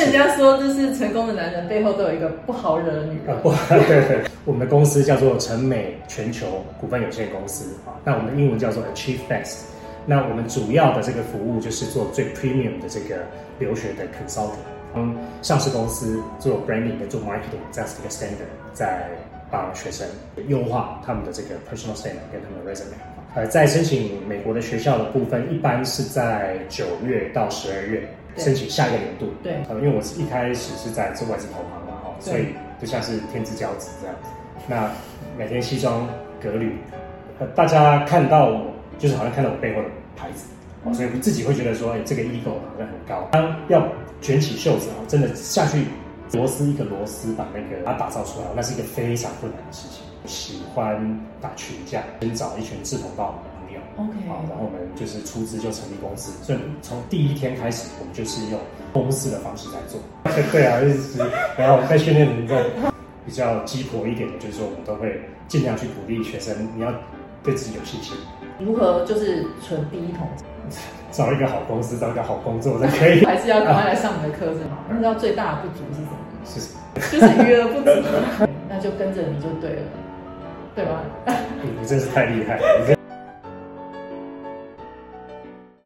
人家说，就是成功的男人背后都有一个不好惹的女人。不，对对，我们的公司叫做成美全球股份有限公司啊，那我们的英文叫做 Achieve Best。那我们主要的这个服务就是做最 premium 的这个留学的 consulting，嗯，上市公司做 branding 的做 marketing 这样子一个 standard，在帮学生优化他们的这个 personal statement 跟他们的 resume。呃，在申请美国的学校的部分，一般是在九月到十二月申请下一个年度。对，呃，因为我是一开始是在做外资投行嘛，哈，所以就像是天之骄子这样子。那每天西装革履，呃，大家看到我就是好像看到我背后的牌子，哦，所以自己会觉得说，哎，这个 ego 好像很高。当要卷起袖子啊，真的下去螺丝一个螺丝把那个它打造出来，那是一个非常困难的事情。喜欢打群架，先找一群志同道合，OK，好，然后我们就是出资就成立公司，所以从第一天开始，我们就是用公司的方式在做。对啊，就是然后在训练里面 比较鸡婆一点的，就是说我们都会尽量去鼓励学生，你要对自己有信心。如何就是存第一桶？找一个好公司，找一个好工作才可以。还是要赶快来上我们的课是吗？你知道最大的不足是什么？是，就是余额不足，那就跟着你就对了。对吧？你真是太厉害了！